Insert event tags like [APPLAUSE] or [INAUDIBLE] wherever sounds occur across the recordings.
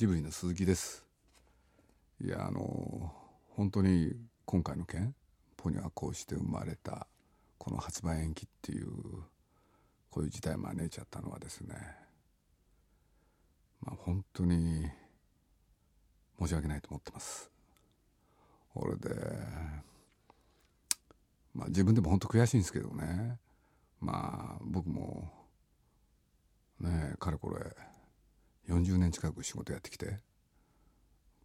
ジブリの鈴木です。いやあの本当に今回の件ポニョはこうして生まれたこの発売延期っていうこういう事態を招いちゃったのはですねまあ本当に申し訳ないと思ってます。これでまあ自分でも本当悔しいんですけどね。まあ僕もねかれこれ40年近く仕事やってきて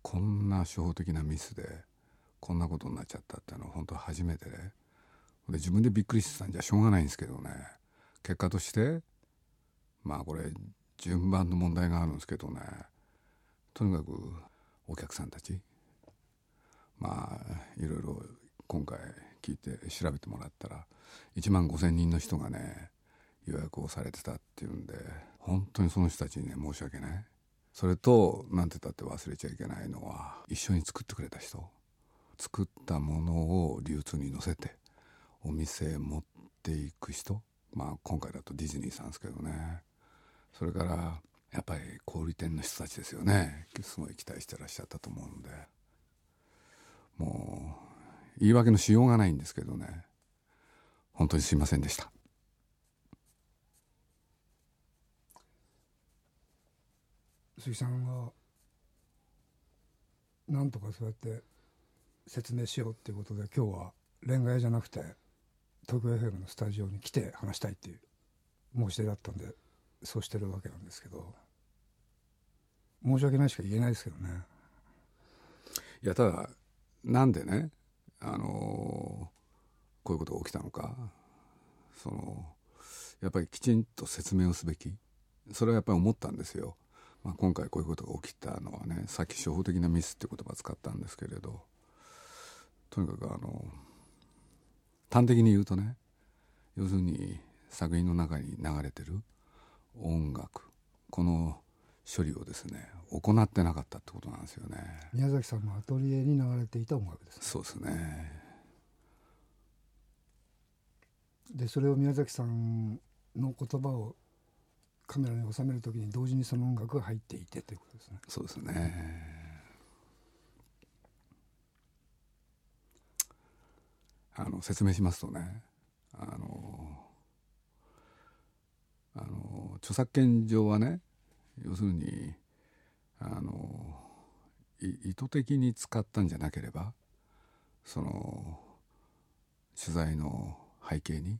こんな初歩的なミスでこんなことになっちゃったっていうのは本当初めてでで自分でびっくりしてたんじゃしょうがないんですけどね。結果としてまあこれ順番の問題があるんですけどね。とにかくお客さんたちまあいろいろ今回聞いて調べてもらったら1万5,000人の人がね予約をされてたっていうんで本当にその人たちにね申し訳ない。それと何て言ったって忘れちゃいけないのは一緒に作ってくれた人。作ったものを流通に乗せてお店へ持っていく人。まあ今回だとディズニーさんですけどね。それからやっぱり小売店の人たちですよね。すごい期待してらっしゃったと思うんで。もう言い訳のしようがないんですけどね。本当にすいませんでした。鈴木さんがなんとかそうやって説明しようっていうことで今日は恋愛じゃなくて東京 FM のスタジオに来て話したいっていう申し出だったんでそうしてるわけなんですけど申し訳ないしか言えないですけどねいやただなんでねあのこういうことが起きたのかそのやっぱりきちんと説明をすべきそれはやっぱり思ったんですよ。まあ、今回こういうことが起きたのはねさっき初歩的なミスって言葉を使ったんですけれどとにかくあの端的に言うとね要するに作品の中に流れてる音楽この処理をですね行ってなかったってことなんですよね。宮崎さんのアトリエに流れていた音楽です、ね、そうですね。でそれを宮崎さんの言葉をカメラに収めるときに同時にその音楽が入っていてということですね。そうですね。あの説明しますとねあのあの著作権上はね要するにあの意図的に使ったんじゃなければその取材の背景に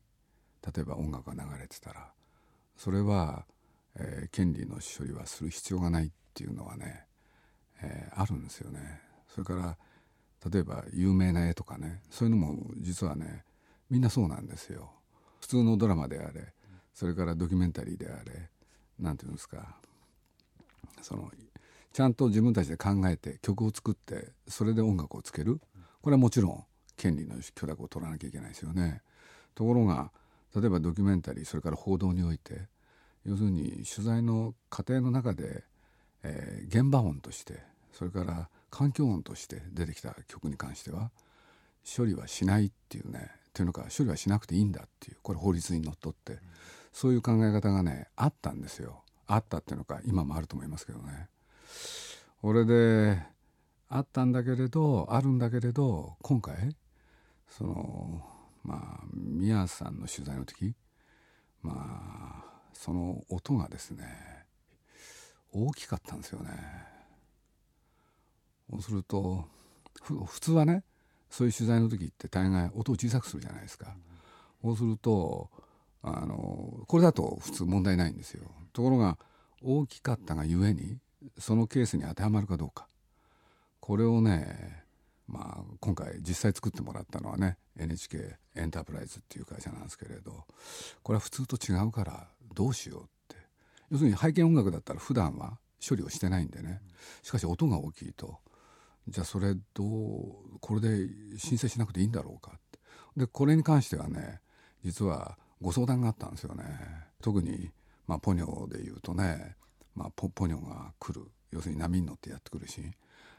例えば音楽が流れてたらそれは、えー、権利の処理はする必要がないっていうのはね、えー、あるんですよね。それから例えば有名な絵とかねそういうのも実はねみんなそうなんですよ。普通のドラマであれそれからドキュメンタリーであれ何て言うんですかそのちゃんと自分たちで考えて曲を作ってそれで音楽をつけるこれはもちろん権利の許諾を取らなきゃいけないですよね。ところが例えばドキュメンタリーそれから報道において要するに取材の過程の中で、えー、現場音としてそれから環境音として出てきた曲に関しては処理はしないっていうねというのか処理はしなくていいんだっていうこれ法律にのっとって、うん、そういう考え方がねあったんですよあったっていうのか今もあると思いますけどね。これであったんだけれどあるんだけれど今回そのまあ宮さんの取材の時まあその音がですね大きかったんですよね。そうすると普通はねそういう取材の時って大概音を小さくするじゃないですか。そうするとあのこれだと普通問題ないんですよ。ところが大きかったがゆえにそのケースに当てはまるかどうかこれをねまあ、今回実際作ってもらったのはね NHK エンタープライズっていう会社なんですけれどこれは普通と違うからどうしようって。要するに背景音楽だったら普段は処理をしてないんでね。しかし音が大きいと。じゃあそれどうこれで申請しなくていいんだろうかって。でこれに関してはね実はご相談があったんですよね。特に、まあ、ポニョで言うとね、まあ、ポポニョが来る。要するに波に乗ってやってくるし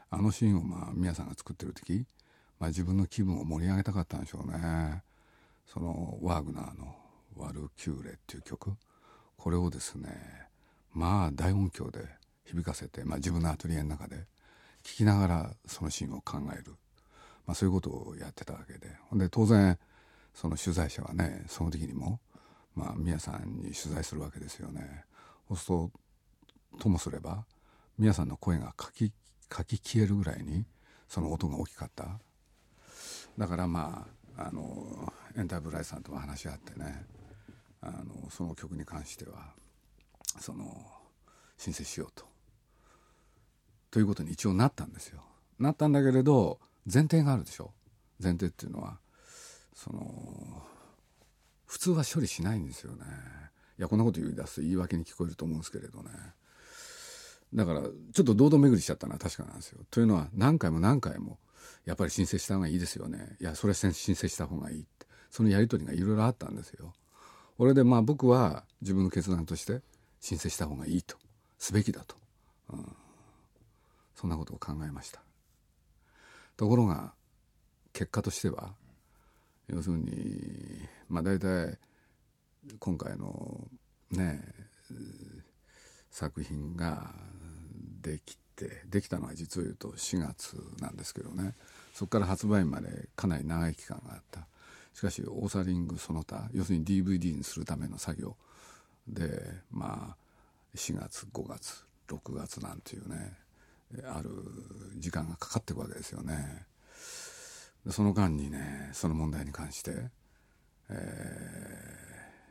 あのシーンをまあ宮さんが作ってる時、まあ、自分の気分を盛り上げたかったんでしょうね。そのワーグナーの「ワルキューレ」っていう曲。これをですねまあ大音響で響かせて、まあ、自分のアトリエの中で聞きながらそのシーンを考える、まあ、そういうことをやってたわけで。ほんで当然その取材者はねその時にも、まあ、宮さんに取材するわけですよね。そうするとともすれば宮さんの声がかきかき消えるぐらいにその音が大きかっただからまああのエンタープライズさんとも話し合ってねあのその曲に関してはその申請しようと。ということに一応なったんですよ。なったんだけれど前提があるでしょ前提っていうのはその普通は処理しないんですよね。いやこんなこと言い出すと言い訳に聞こえると思うんですけれどね。だからちょっと堂々巡りしちゃったのは確かなんですよ。というのは何回も何回もやっぱり申請した方がいいですよね。いやそれは申請した方がいいってそのやり取りがいろいろあったんですよ。俺でまあ僕は自分の決断として申請した方がいいとすべきだと、うん、そんなことを考えましたところが結果としては要するにまあ大体今回のね作品ができてできたのは実を言うと4月なんですけどね。そこから発売までかなり長い期間があった。しかしオーサリングその他要するに DVD にするための作業。でまあ4月5月6月なんていうねある時間がかかっていくわけですよね。その間にねその問題に関して、え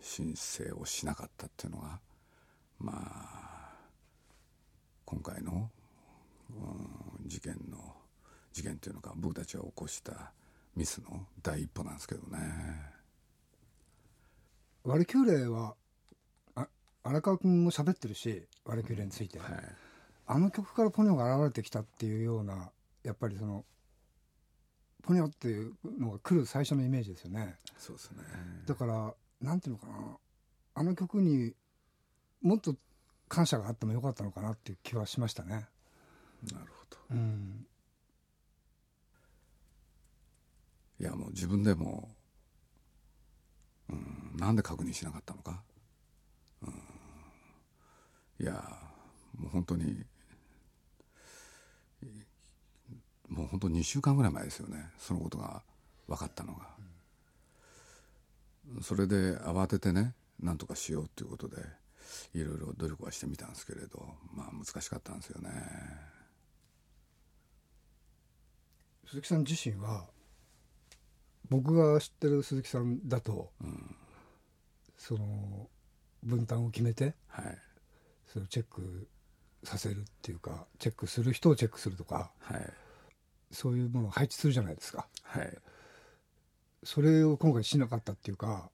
ー、申請をしなかったっていうのがまあ今回の、うん、事件の事件っていうのか僕たちが起こしたミスの第一歩なんですけどね。ワルキューレは荒川君も喋ってるし「ワルキューレ」について、はい、あの曲からポニョが現れてきたっていうようなやっぱりそのポニョっていうのが来る最初のイメージですよね。そうですねだからなんていうのかなあの曲にもっと感謝があってもよかったのかなっていう気はしましたね。なるほど、うん、いやもう自分でも、うん、なんで確認しなかったのか、うん、いやもう本当にもう本当2週間ぐらい前ですよねそのことが分かったのが、うん、それで慌ててねなんとかしようっていうことでいろいろ努力はしてみたんですけれどまあ難しかったんですよね。鈴木さん自身は僕が知ってる鈴木さんだと、うん、その分担を決めて、はい、それをチェックさせるっていうかチェックする人をチェックするとか、はい、そういうものを配置するじゃないですか。はい、それを今回しなかったっていうか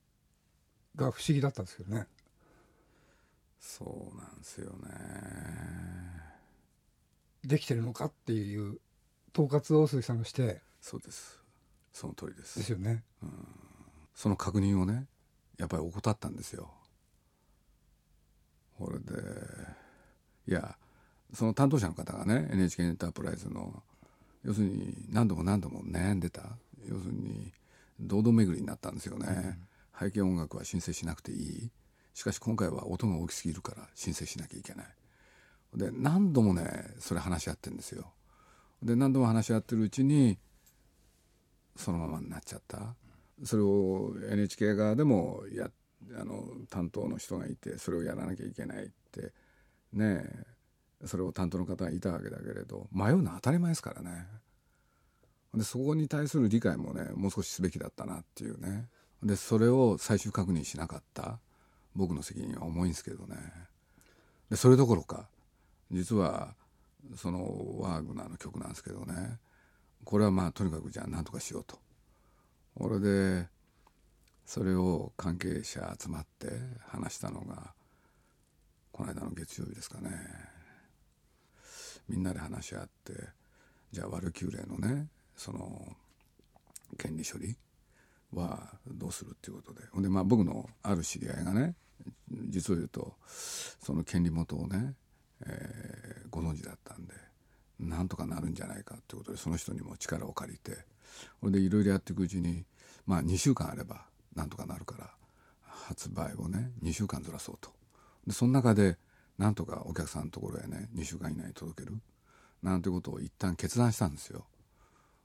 が不思議だったんですけどね。そうなんですよね。できてるのかっていう統括を鈴木さんがして。そうです。その通りです。ですよね、うん、その確認をねやっぱり怠ったんですよ。これでいやその担当者の方がね NHK エンタープライズの要するに何度も何度も悩んでた。要するに堂々巡りになったんですよね、うん、背景音楽は申請しなくていいしかし今回は音が大きすぎるから申請しなきゃいけない。で何度もねそれ話し合ってるんですよ。で何度も話し合ってるうちにそのままになっちゃった。それを NHK 側でもやあの担当の人がいてそれをやらなきゃいけないってねえそれを担当の方がいたわけだけれど迷うのは当たり前ですからね。でそこに対する理解もねもう少しすべきだったなっていうね。でそれを最終確認しなかった。僕の責任は重いんですけどね。でそれどころか実はそのワーグナーの曲なんですけどね。これはまあとにかくじゃあ何とかしようと。これでそれを関係者集まって話したのがこの間の月曜日ですかね。みんなで話し合ってじゃあワルキューレのねその権利処理はどうするっていうことでほんでまあ僕のある知り合いがね実を言うとその権利元をね、えー、ご存知だったんでなんとかなるんじゃないかってことでその人にも力を借りてほんでいろいろやっていくうちにまあ2週間あればなんとかなるから発売をね2週間ずらそうとでその中でなんとかお客さんのところへね2週間以内に届けるなんてことを一旦決断したんですよ。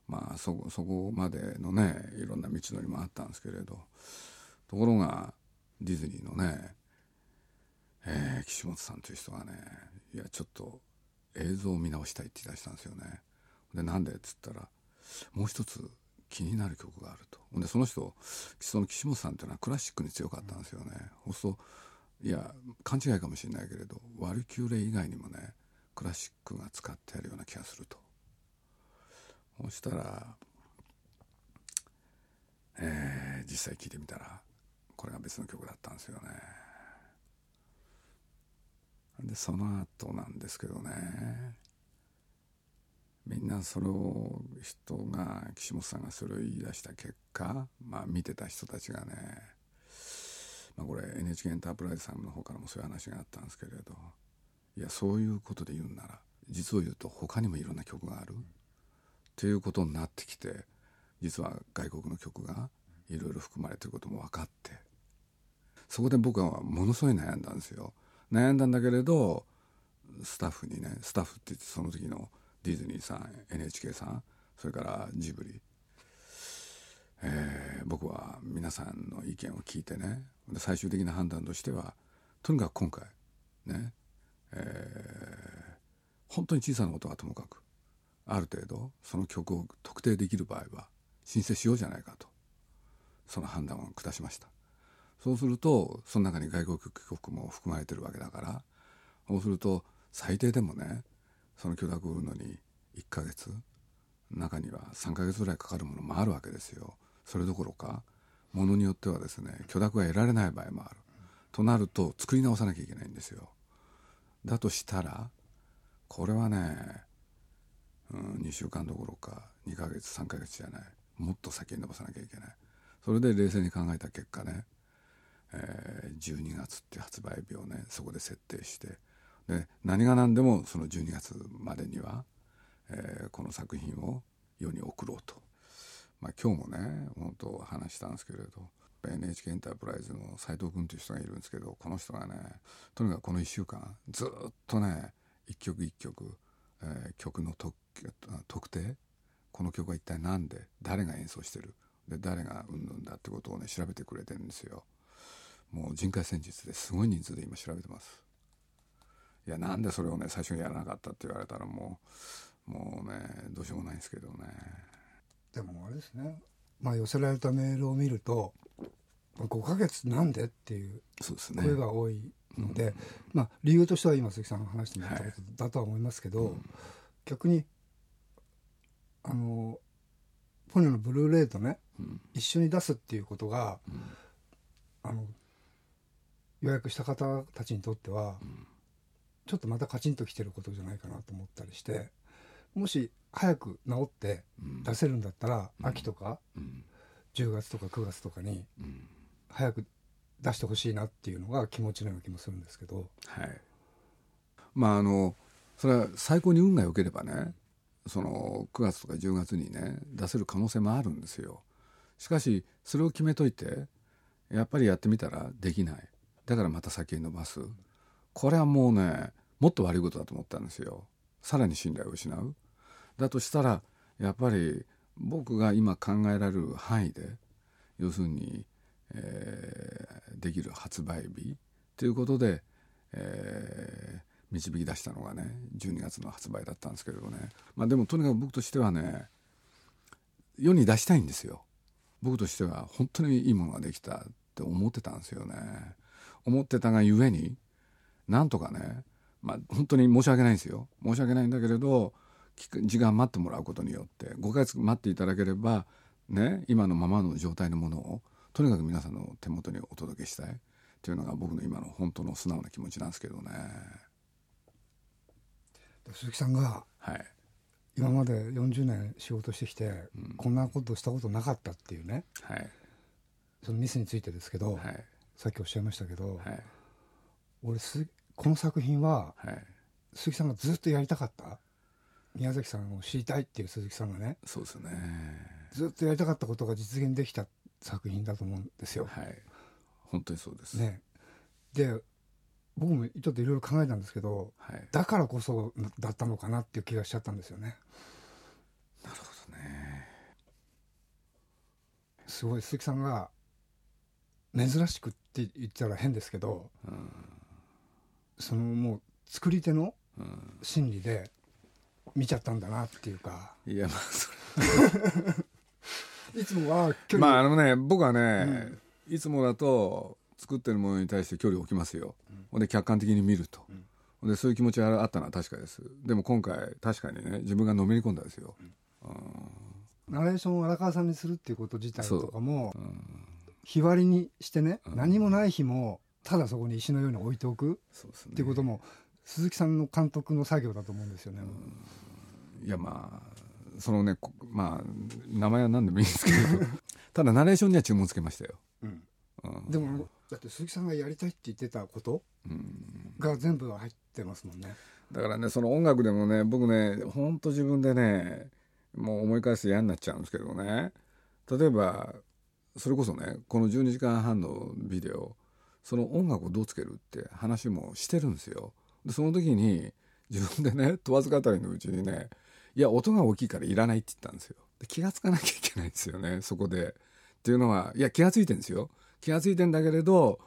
まあそそこまでのねいろんな道のりもあったんですけれどところがディズニーのね、えー、岸本さんという人がねいやちょっと映像を見直したいって言い出したんですよね。でなんで？っつったらもう一つ気になる曲があるとでその人その岸本さんっていうのはクラシックに強かったんですよね。そうするといや勘違いかもしれないけれどワルキューレ以外にもねクラシックが使ってあるような気がするとそしたら、えー、実際聴いてみたらこれが別の曲だったんですよね。でその後なんですけどねみんなそれを人が岸本さんがそれを言い出した結果まあ見てた人たちがねまあ、これ NHK エンタープライズさんの方からもそういう話があったんですけれどいやそういうことで言うんなら実を言うと他にもいろんな曲がある。っていうことになってきて実は外国の曲がいろいろ含まれてることも分かってそこで僕はものすごい悩んだんですよ。悩んだんだけれどスタッフにねスタッフって言ってその時のディズニーさん NHK さんそれからジブリえー、僕は皆さんの意見を聞いてね最終的な判断としてはとにかく今回ね、えー、本当に小さなことはともかくある程度その曲を特定できる場合は申請しようじゃないかと。その判断を下しました。そうするとその中に外国曲も含まれてるわけだからそうすると最低でもねその許諾を売るのに1ヶ月中には3ヶ月ぐらいかかるものもあるわけですよ。それどころかものによってはですね許諾が得られない場合もある。となると作り直さなきゃいけないんですよ。だとしたらこれはね、うん、2週間どころか2ヶ月3ヶ月じゃない。もっと先に伸ばさなきゃいけない。それで冷静に考えた結果ね、えー、12月って発売日をねそこで設定してで何が何でもその12月までには、えー、この作品を世に送ろうと。まあ、今日もね本当話したんですけれど NHK エンタープライズの斎藤君という人がいるんですけどこの人がねとにかくこの1週間ずっとね一曲一曲、えー、曲の特定？この曲は一体何で？誰が演奏してる？で誰がうんぬんだってことをね調べてくれてるんですよ。もう人海戦術ですごい人数で今調べてます。いやなんでそれをね最初にやらなかったって言われたらもうもうねどうしようもないんですけどね。でもあれですね。まあ寄せられたメールを見ると5ヶ月なんでっていう声が多いので、まあ理由としては今鈴木さんが話してもらったことだとは思いますけど、はい、逆にあのポニョのブルーレイとね、うん、一緒に出すっていうことが、うん、あの予約した方たちにとっては、ちょっとまたカチンときてることじゃないかなと思ったりしてもし早く治って出せるんだったら、うん、秋とか、うん、10月とか9月とかに早く出してほしいなっていうのが気持ちのような気もするんですけど。はい、まああのそれは最高に運が良ければねその9月とか10月にね出せる可能性もあるんですよ。しかしそれを決めといてやっぱりやってみたらできない。だからまた先に伸ばす。これはもうねもっと悪いことだと思ったんですよ。さらに信頼を失う。だとしたらやっぱり僕が今考えられる範囲で要するに、えー、できる発売日ということで、えー、導き出したのがね12月の発売だったんですけれどね、まあ、でもとにかく僕としてはね世に出したいんですよ。僕としては本当にいいものができたって思ってたんですよね。思ってたがゆえになんとかねまあ本当に申し訳ないんですよ。申し訳ないんだけれど時間待ってもらうことによって5ヶ月待っていただければね今のままの状態のものをとにかく皆さんの手元にお届けしたいというのが僕の今の本当の素直な気持ちなんですけどね。鈴木さんが、はい、今まで40年仕事してきて、うん、こんなことしたことなかったっていうね、はい、そのミスについてですけど、はい、さっきおっしゃいましたけど、はい、俺すこの作品は、鈴木さんがずっとやりたかった？宮崎さんを知りたいっていう鈴木さんがね。そうですね。ずっとやりたかったことが実現できた作品だと思うんですよ。はい、本当にそうです。ね、で僕もちょっといろいろ考えたんですけどはい。だからこそだったのかなっていう気がしちゃったんですよね。なるほどね。すごい鈴木さんが珍しくって言ったら変ですけどうん。そのもう作り手のうん。心理で見ちゃったんだなっていうか。いやまあそ [LAUGHS] いつもは距れ離、まああのね僕はね、いつもだと作ってるものに対して距離を置きますよ、ほんで客観的に見ると、うん。でそういう気持ちがあったのは確かです。でも今回確かにね自分がのめり込んだですよ、ナレーションを荒川さんにするっていうこと自体とかもう。ん。日割りにしてね、うん。何もない日もただそこに石のように置いておくっていうことも鈴木さんの監督の作業だと思うんですよね。いやまあそのねこまあ名前は何でもいいんですけど。[LAUGHS] ただナレーションには注文つけましたよ、うん。うん。でもだって鈴木さんがやりたいって言ってたことうん。が全部入ってますもんね。だからねその音楽でもね僕ねほんと自分でねもう思い返すと嫌になっちゃうんですけどね。例えばそれこそねこの12時間半のビデオその音楽をどうつけるって話もしてるんですよ。でその時に自分でね問わず語りのうちにねいや音が大きいからいらないって言ったんですよ。で気がつかなきゃいけないんですよねそこで。っていうのはいや気がついてんですよ。気がついてんだけれど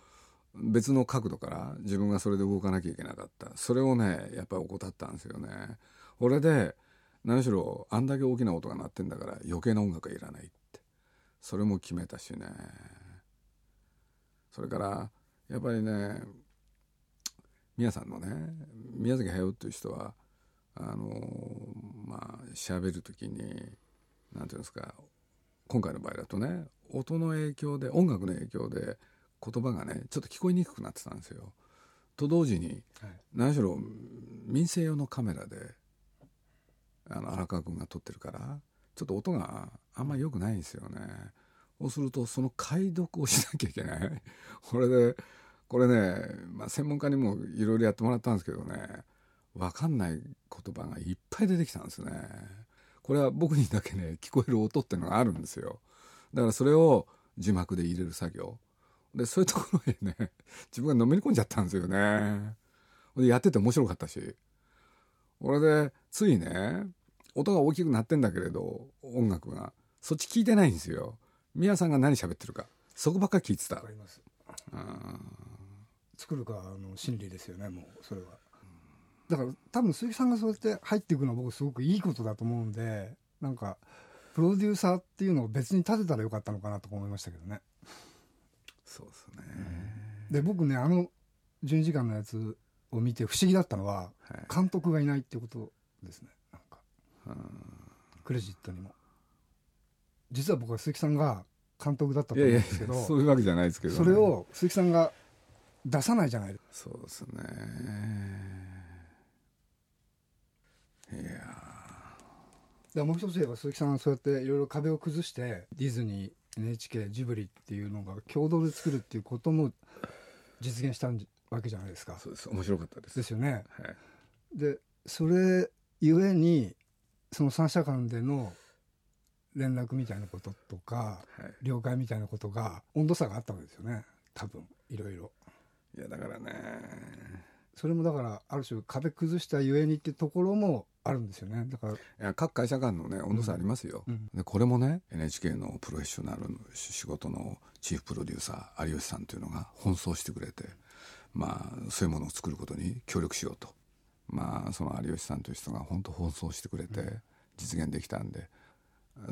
別の角度から自分がそれで動かなきゃいけなかった。それをねやっぱり怠ったんですよね。俺で何しろあんだけ大きな音が鳴ってんだから余計な音楽はいらないって。それも決めたしね。それからやっぱりね宮さんのね宮崎駿っていう人はあのまあ喋る時になんていうんですか今回の場合だとね音の影響で音楽の影響で言葉がねちょっと聞こえにくくなってたんですよ。と同時にはい何しろ民生用のカメラであの荒川君が撮ってるからちょっと音があんまり良くないんですよね。そうするとその解読をしなきゃいけない。[LAUGHS] これでこれね、まあ、専門家にもいろいろやってもらったんですけどね分かんない言葉がいっぱい出てきたんですね。これは僕にだけね聞こえる音っていうのがあるんですよ。だからそれを字幕で入れる作業。でそういうところにね [LAUGHS] 自分がのめり込んじゃったんですよね。でやってて面白かったし俺でついね音が大きくなってんだけれど音楽がそっち聞いてないんですよ宮さんが何喋ってるかそこばっか聞いてた作る側の心理ですよねもうそれは。だから多分鈴木さんがそうやって入っていくのは僕すごくいいことだと思うんでなんかプロデューサーっていうのを別に立てたらよかったのかなとか思いましたけどね。そうですね、で僕ねあの12時間のやつを見て不思議だったのははい。監督がいないっていうことですね。なんかうん。クレジットにも。実は僕は鈴木さんが監督だったと思うんですけどそういうわけじゃないですけどね、それを鈴木さんが出さないじゃないそうですねいやだからもう一つ言えば鈴木さんはそうやっていろいろ壁を崩してディズニー NHK ジブリっていうのが共同で作るっていうことも実現したわけじゃないですか。そうです。面白かったです。ですよね。はい。でそれゆえにその三者間での連絡みたいなこととかはい。了解みたいなことが温度差があったわけですよね。多分いろいろいやだからね。それもだからある種壁崩したゆえにってところもあるんですよね。だから各会社間のね温度差ありますよ、うん。でこれもね NHK のプロフェッショナルの仕事のチーフプロデューサー有吉さんというのが奔走してくれてまあそういうものを作ることに協力しようと。まあその有吉さんという人が本当奔走してくれて実現できたんで、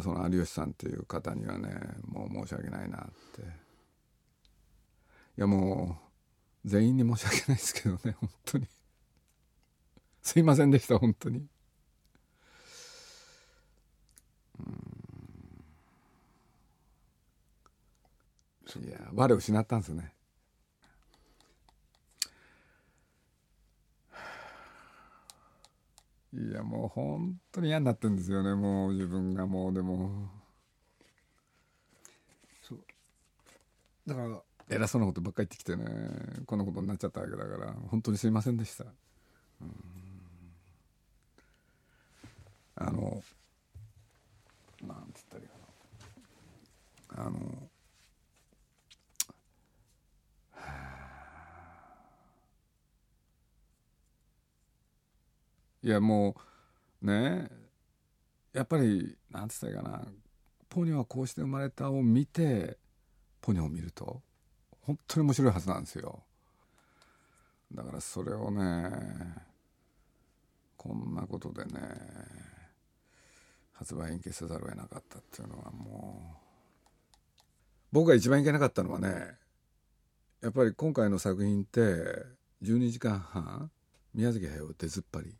その有吉さんという方にはねもう申し訳ないなって。いやもう全員に申し訳ないですけどね本当に。すいませんでした本当に。いや我を失ったんですね。いやもう本当に嫌になってるんですよね。もう自分がもうでも。そう。だから偉そうなことばっかり言ってきてね。こんなことになっちゃったわけだから。本当にすいませんでした。うん。あのなんつったらいいかな。あのいやもうねやっぱりなんつったらいいかな。ポニョはこうして生まれたを見てポニョを見ると本当に面白いはずなんですよ。だからそれをねこんなことでね発売延期せざるを得なかったっていうのはもう僕が一番いけなかったのはねやっぱり今回の作品って12時間半宮崎駿出ずっぱり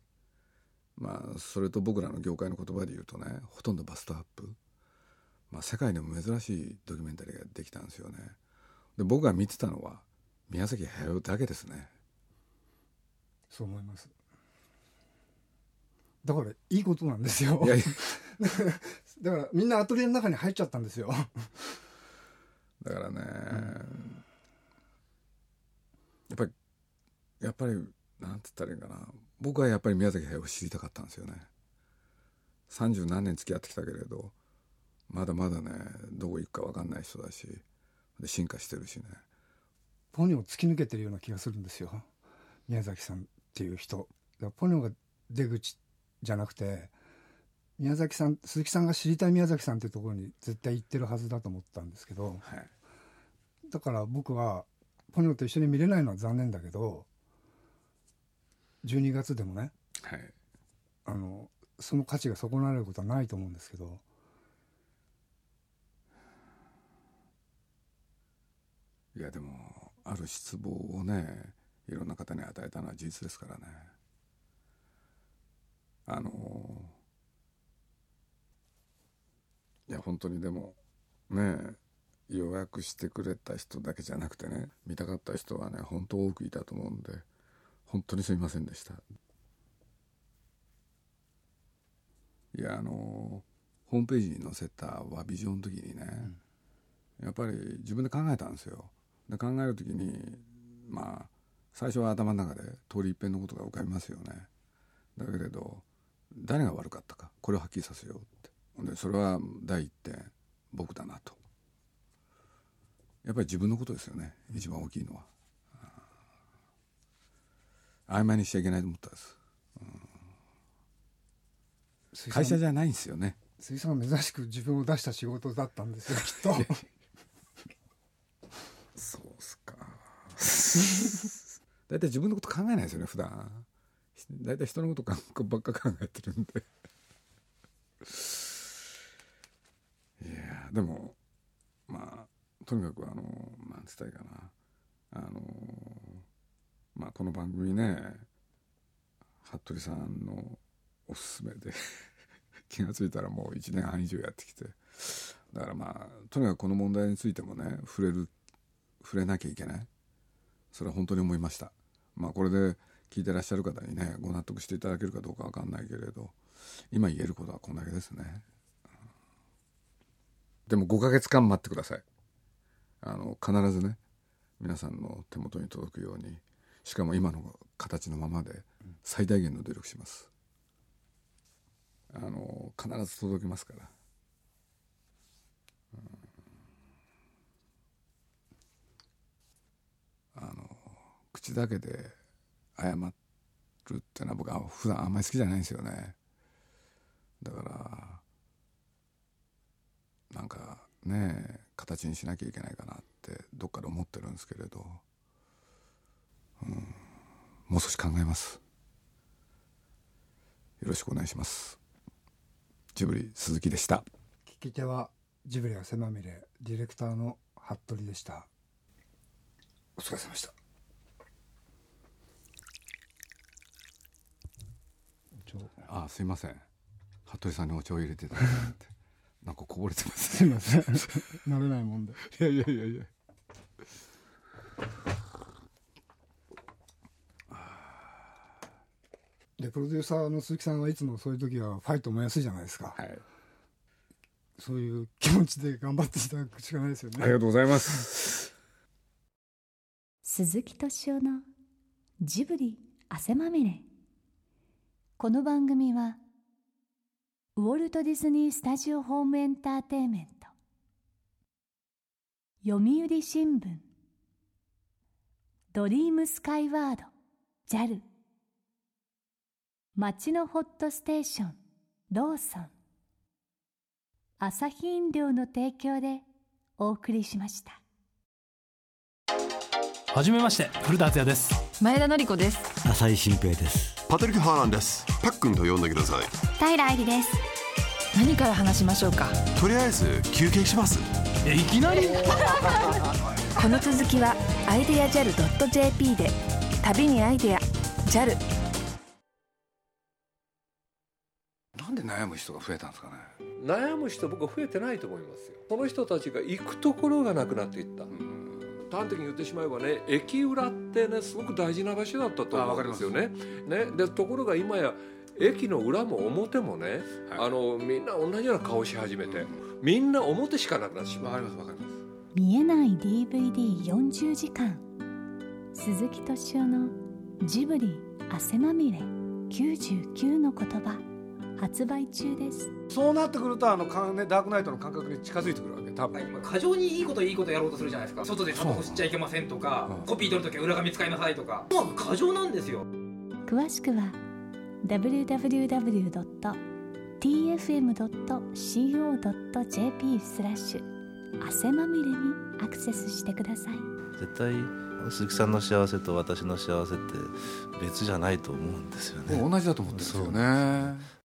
まあそれと僕らの業界の言葉で言うとねほとんどバストアップ、まあ、世界でも珍しいドキュメンタリーができたんですよね。で僕が見てたのは宮崎駿だけですね。そう思います。だからいいことなんですよ。[LAUGHS] だからみんなアトリエの中に入っちゃったんですよ。だからね、やっぱりやっぱりなんつったらいいかな僕はやっぱり宮崎駿を知りたかったんですよね。三十何年付き合ってきたけれどまだまだねどこ行くか分かんない人だしで進化してるしね。ポニョを突き抜けてるような気がするんですよ。宮崎さんっていう人。ポニョが出口じゃなくて宮崎さん鈴木さんが知りたい宮崎さんっていうところに絶対行ってるはずだと思ったんですけど。はい。だから僕はポニョと一緒に見れないのは残念だけど12月でもねはい。あのその価値が損なわれることはないと思うんですけどいやでもある失望をねいろんな方に与えたのは事実ですからね。あのいや本当にでもね予約してくれた人だけじゃなくてね見たかった人はね本当多くいたと思うんで本当にすみませんでした。いやあのホームページに載せた詫び状の時にね、やっぱり自分で考えたんですよ。で考える時にまあ最初は頭の中で通り一遍のことが浮かびますよね。だけれど誰が悪かったかこれをはっきりさせようって。ほんでそれは第一点僕だなと。やっぱり自分のことですよね一番大きいのは曖昧にしちゃいけないと思ったんです。鈴木さん会社じゃないんですよね。鈴木さんが珍しく自分を出した仕事だったんですよ [LAUGHS] きっと。そうっすか。[LAUGHS] 大体自分のこと考えないですよね普段。大体人のことばっか考えてるんで。いやでもまあとにかくあのなんつったらいいかな。あのまあこの番組ね服部さんのおすすめで [LAUGHS] 気が付いたらもう1年半以上やってきてだからまあとにかくこの問題についてもね触れる触れなきゃいけない。それは本当に思いました。まあこれで聞いてらっしゃる方にねご納得していただけるかどうかわかんないけれど今言えることはこんだけですね。でも5ヶ月間待ってください。あの必ずね皆さんの手元に届くようにしかも今の形のままで最大限の努力します。あの必ず届きますから。あの口だけで謝るってのは僕は普段あんまり好きじゃないんですよね。だからなんかねえ形にしなきゃいけないかなってどっかで思ってるんですけれど、うん、もう少し考えます。よろしくお願いします。ジブリ鈴木でした。聞き手はジブリ汗まみれディレクターの服部でした。お疲れ様でした。あすいません。服部さんにお茶を入れていただいて。[LAUGHS] なんかこぼれてますすいません。慣れないもんで。いやいやいやいやでプロデューサーの鈴木さんはいつもそういう時はファイト燃やすじゃないですか、はい。そういう気持ちで頑張っていただくしかないですよね。ありがとうございます。鈴木敏夫のジブリ汗まみれ。この番組はウォルト・ディズニー・スタジオ・ホーム・エンターテインメント。読売新聞。ドリームスカイワード。JAL 町のホットステーションローソン。朝日飲料の提供でお送りしました。はじめまして古田敦也です。前田紀子です。浅井新平です。パトリック・ハーランです。パックンと呼んでください。平愛理です。何から話しましょうか？とりあえず休憩します。えいきなり？[LAUGHS] この続きはアイデア JAL.jp で旅にアイデア JAL なんで悩む人が増えたんですかね？悩む人僕は増えてないと思いますよ。その人たちが行くところがなくなっていった、端的に言ってしまえばね駅裏ってねすごく大事な場所だったと思うんですよね。ねでところが今や駅の裏も表もね、はい。あのみんな同じような顔し始めて、みんな表しかなくなってしまう。わかりますわかります。見えない DVD40 時間鈴木敏夫のジブリ汗まみれ99の言葉発売中です。そうなってくるとあのかねダークナイトの感覚に近づいてくるわけ多分、過剰にいいこといいことやろうとするじゃないですか。外でタバコ吸っちゃいけませんとかコピー取るときは裏紙使いなさいとか。もう。過剰なんですよ。詳しくは www.tfm.co.jp スラッシュ。汗まみれにアクセスしてください。絶対鈴木さんの幸せと私の幸せって別じゃないと思うんですよね。同じだと思ってるんですよね